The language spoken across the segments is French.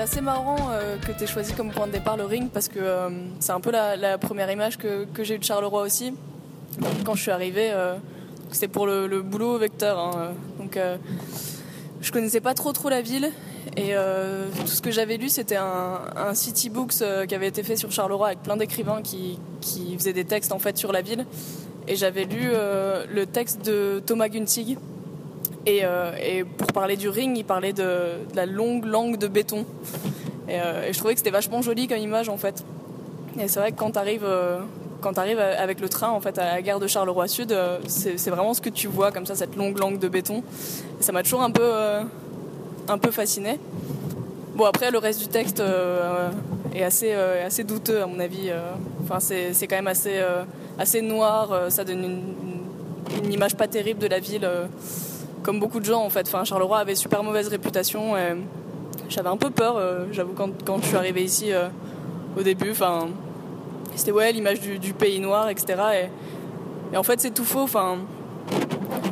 c'est assez marrant euh, que tu aies choisi comme point de départ le ring parce que euh, c'est un peu la, première image que, j'ai eue de Charleroi aussi. Quand je suis arrivée, euh, c'était pour le, boulot vecteur. Hein, donc je connaissais pas trop trop la ville et tout ce que j'avais lu c'était un, city books qui avait été fait sur Charleroi avec plein d'écrivains qui, faisaient des textes en fait sur la ville. Et j'avais lu le texte de Thomas Guntig euh, et, pour parler du ring, il parlait de, la longue langue de béton. Euh, et, je trouvais que c'était vachement joli comme image en fait. Et c'est vrai que quand tu arrives, euh, arrives avec le train en fait à la gare de Charleroi Sud, c'est vraiment ce que tu vois comme ça, cette longue langue de béton. Et ça m'a toujours un peu, un peu fasciné. Bon après le reste du texte est assez, assez douteux à mon avis. Enfin c'est quand même assez, assez noir. ça donne une, image pas terrible de la ville comme beaucoup de gens en fait. Enfin, Charleroi avait super mauvaise réputation. Et j'avais un peu peur, euh, j'avoue, quand, quand, je suis arrivée ici euh, au début. Enfin, c'était ouais l'image du, pays noir, etc. Et, en fait, c'est tout faux. Enfin,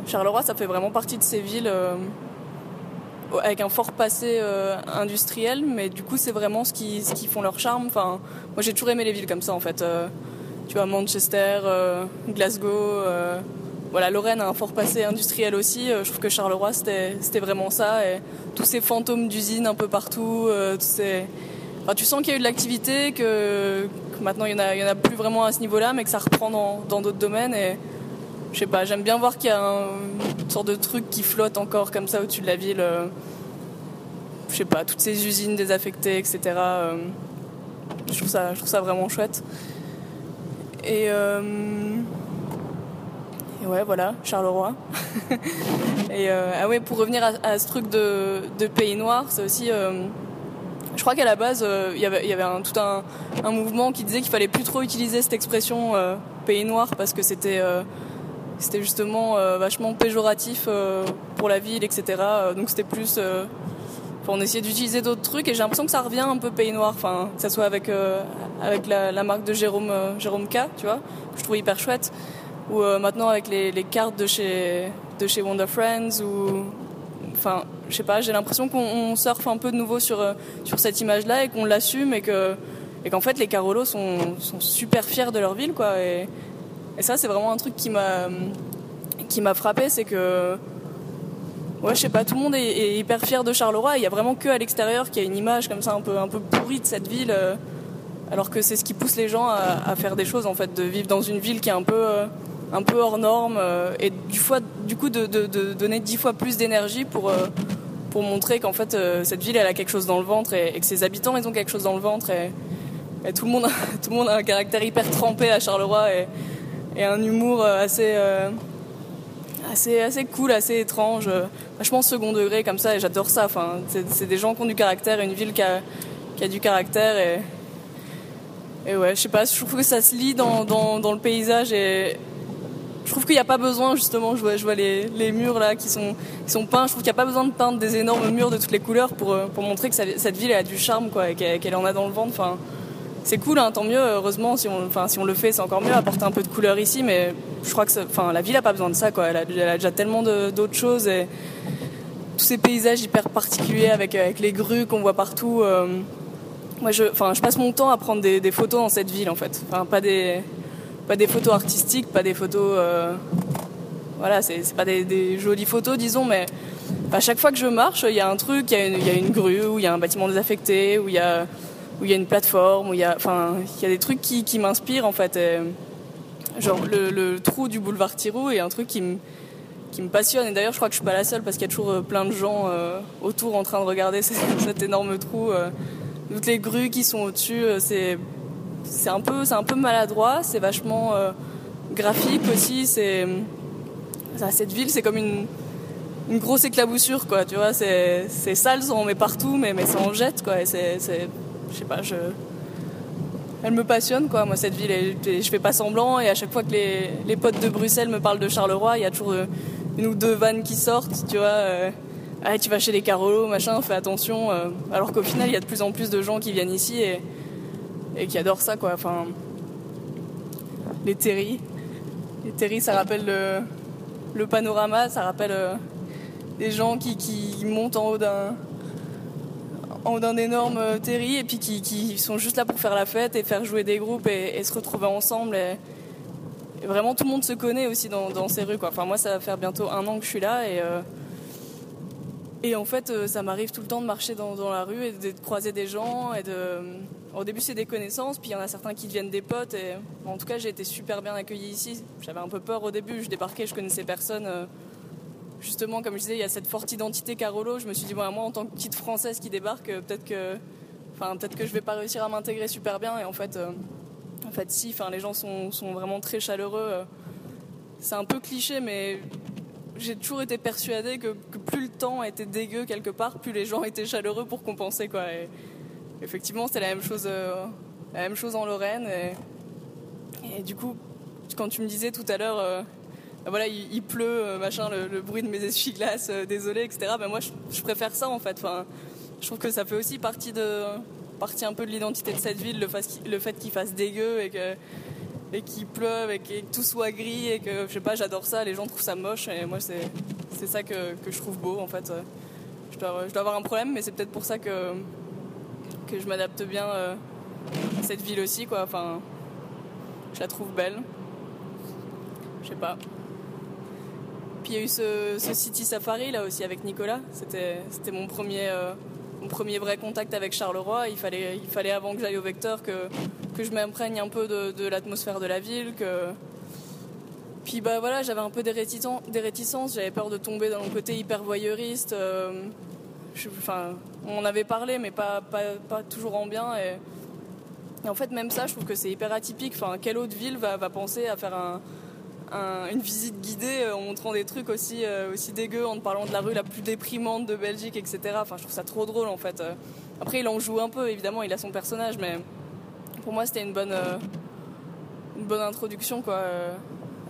Charleroi, ça fait vraiment partie de ces villes euh, avec un fort passé industriel, mais du coup, c'est vraiment ce qui, ce qui font leur charme. Enfin, moi, j'ai toujours aimé les villes comme ça, en fait. tu vois, Manchester, Glasgow voilà, Lorraine a un fort passé industriel aussi. Euh, je trouve que Charleroi, c'était vraiment ça. Et tous ces fantômes d'usines un peu partout. Euh, tu sens qu'il y a eu de l'activité, que, maintenant il n'y en, en a plus vraiment à ce niveau-là, mais que ça reprend dans d'autres domaines. Et je sais pas, j'aime bien voir qu'il y a une sorte de truc qui flotte encore comme ça au-dessus de la ville. Euh, je sais pas, toutes ces usines désaffectées, etc. je, trouve ça, je trouve ça vraiment chouette. Et ouais, voilà, Charleroi. et euh, ah ouais, pour revenir à, ce truc de, pays noir, c'est aussi. Euh, je crois qu'à la base, euh, il y avait, y avait tout un, mouvement qui disait qu'il fallait plus trop utiliser cette expression pays noir parce que c'était c'était justement vachement péjoratif pour la ville, etc. donc c'était plus. on essayait d'utiliser d'autres trucs et j'ai l'impression que ça revient un peu pays noir, que ça soit avec, avec la, la, marque de Jérôme, Jérôme K, tu vois, que je trouve hyper chouette ou euh, maintenant avec les, cartes de chez, de chez Wonder Friends, ou. Enfin, je sais pas, j'ai l'impression qu'on surfe un peu de nouveau sur, euh, sur cette image-là et qu'on l'assume et que et qu'en fait les Carolos sont, sont, super fiers de leur ville quoi et, ça c'est vraiment un truc qui m'a frappé c'est que ouais je sais pas tout le monde est, hyper fier de Charleroi il y a vraiment que à l'extérieur qu'il y a une image comme ça un peu un peu pourrie de cette ville euh, alors que c'est ce qui pousse les gens à, faire des choses en fait de vivre dans une ville qui est un peu un peu hors norme euh, et du, fois, du coup de, donner dix fois plus d'énergie pour, euh, pour montrer qu'en fait euh, cette ville elle a quelque chose dans le ventre et, que ses habitants ils ont quelque chose dans le ventre et, tout, le monde, tout le monde a un caractère hyper trempé à Charleroi et, un humour assez, assez, assez cool, assez étrange, vachement second degré comme ça et j'adore ça. Enfin, c'est des gens qui ont du caractère, une ville qui a, qui a du caractère et, et ouais, je sais pas, je trouve que ça se lit dans, dans, dans le paysage et, je trouve qu'il n'y a pas besoin, justement, je vois, les, murs là qui sont, peints, je trouve qu'il n'y a pas besoin de peindre des énormes murs de toutes les couleurs pour, euh, pour montrer que cette ville a du charme quoi, et qu'elle en a dans le ventre. Enfin, c'est cool, hein, tant mieux, heureusement, si on, enfin, si on le fait, c'est encore mieux, apporter un peu de couleur ici, mais je crois que enfin, la ville n'a pas besoin de ça, quoi. Elle, a, déjà tellement d'autres choses et tous ces paysages hyper particuliers avec, avec les grues qu'on voit partout. Euh, moi, je, enfin, je passe mon temps à prendre des, des, photos dans cette ville, en fait. Enfin, pas des, pas des photos artistiques, pas des photos. Euh, voilà, c'est pas des, jolies photos, disons, mais à chaque fois que je marche, il y a un truc, il y, a une grue, ou il y a un bâtiment désaffecté, ou il y a, où il y a une plateforme, où il y a, enfin, il y a des trucs qui, m'inspirent en fait. genre le, trou du boulevard Tirou est un truc qui me qui me passionne. Et d'ailleurs, je crois que je suis pas la seule parce qu'il y a toujours euh, plein de gens euh, autour en train de regarder cet, énorme trou. toutes les grues qui sont au-dessus, c'est c'est un peu, c'est un peu maladroit, c'est vachement euh, graphique aussi. C'est cette ville, c'est comme une, grosse éclaboussure, quoi. Tu vois, c'est, sale, ça en met partout, mais, mais ça en jette, quoi. Et c'est, je sais pas, je, elle me passionne, quoi. Moi, cette ville, et, je fais pas semblant. Et à chaque fois que les, les, potes de Bruxelles me parlent de Charleroi, il y a toujours euh, une ou deux vannes qui sortent, tu vois. Euh, ah, tu vas chez les Carolos, machin, fais attention. alors qu'au final, il y a de plus en plus de gens qui viennent ici et et qui adorent ça, quoi. Enfin, les terris. Les terris, ça rappelle le, panorama, ça rappelle euh, des gens qui, qui, montent en haut d'un en haut d'un énorme terri et puis qui, sont juste là pour faire la fête et faire jouer des groupes et, se retrouver ensemble. Et, vraiment, tout le monde se connaît aussi dans, ces rues. Enfin, moi, ça va faire bientôt un an que je suis là et, et en fait, ça m'arrive tout le temps de marcher dans, la rue et de croiser des gens et de au début, c'est des connaissances, puis il y en a certains qui deviennent des potes. Et en tout cas, j'ai été super bien accueillie ici. J'avais un peu peur au début. Je débarquais, je connaissais personne. Euh, justement, comme je disais, il y a cette forte identité Carolo. Je me suis dit, moi, en tant que petite française qui débarque, euh, peut-être que, enfin, peut-être que je vais pas réussir à m'intégrer super bien. Et en fait, euh, en fait, si. Enfin, les gens sont, sont vraiment très chaleureux. C'est un peu cliché, mais j'ai toujours été persuadée que, plus le temps était dégueu quelque part, plus les gens étaient chaleureux pour compenser quoi. Effectivement, c'était la même chose, euh, la même chose en Lorraine. Et, du coup, quand tu me disais tout à l'heure, euh, bah voilà, il, pleut, euh, machin, le, bruit de mes essuie-glaces, désolé, etc. Ben moi, je, préfère ça en fait. Enfin, je trouve que ça fait aussi partie de, partie un peu de l'identité de cette ville, le, fait qu'il fasse dégueu et qu'il pleuve et que tout soit gris et que je sais pas, j'adore ça. Les gens trouvent ça moche et moi, c'est c'est ça que, que, je trouve beau en fait. Je dois, je dois avoir un problème, mais c'est peut-être pour ça que que je m'adapte bien euh, à cette ville aussi, quoi. Enfin, je la trouve belle. Je sais pas. Puis il y a eu ce, City Safari là aussi avec Nicolas. C'était, mon premier, euh, mon premier vrai contact avec Charleroi. Il fallait, il fallait avant que j'aille au Vecteur que, que je m'imprègne un peu de, l'atmosphère de la ville. Que... Puis bah voilà, j'avais un peu des réticences. J'avais peur de tomber dans le côté hyper voyeuriste. Euh, on en avait parlé, mais pas, toujours en bien. Et, en fait, même ça, je trouve que c'est hyper atypique. Enfin, quelle autre ville va, penser à faire une visite guidée euh, en montrant des trucs aussi, euh, dégueux, en parlant de la rue la plus déprimante de Belgique, etc. Enfin, je trouve ça trop drôle en fait. Euh, après, il en joue un peu, évidemment, il a son personnage, mais pour moi, c'était une bonne, bonne introduction quoi,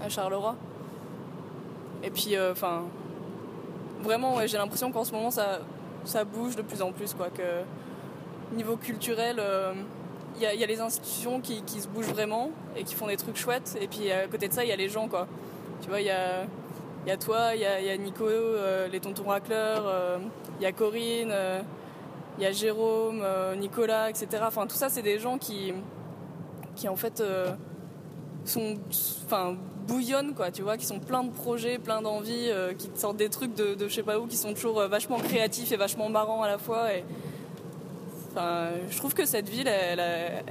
à Charleroi. Et puis, enfin, vraiment, j'ai l'impression qu'en ce moment, ça, ça bouge de plus en plus. Quoi, que niveau culturel, il euh, y, a, les institutions qui, se bougent vraiment et qui font des trucs chouettes. Et puis à côté de ça, il y a les gens. Quoi. Tu vois, il y a, y a toi, il y a, y a, Nico, euh, les tontons racleurs, il euh, y a Corinne, il y a Jérôme, Nicolas, etc. Enfin, tout ça, c'est des gens qui, qui en fait sont enfin bouillonnent quoi tu vois qui sont pleins de projets plein d'envies euh, qui sortent des trucs de, je sais pas où qui sont toujours euh, vachement créatifs et vachement marrants à la fois et enfin je trouve que cette ville elle,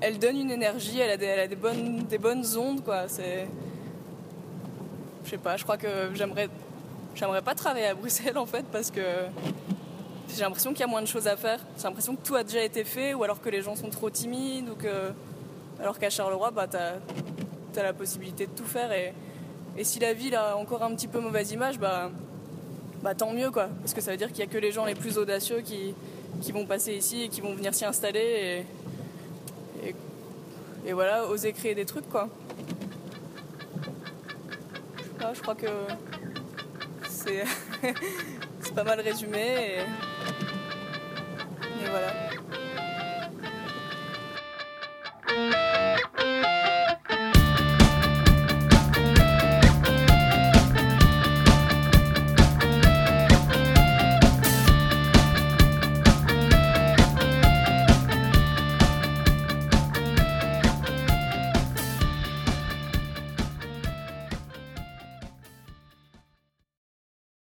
elle, donne une énergie elle a des, elle a des bonnes des bonnes ondes quoi c'est je sais pas je crois que j'aimerais j'aimerais pas travailler à Bruxelles en fait parce que j'ai l'impression qu'il y a moins de choses à faire. J'ai l'impression que tout a déjà été fait ou alors que les gens sont trop timides ou que alors qu'à Charleroi, bah, tu as, la possibilité de tout faire. Et, si la ville a encore un petit peu mauvaise image, bah, bah tant mieux, quoi. Parce que ça veut dire qu'il n'y a que les gens les plus audacieux qui, vont passer ici et qui vont venir s'y installer. Et, voilà, oser créer des trucs, quoi. je crois que c'est pas mal résumé. Et voilà.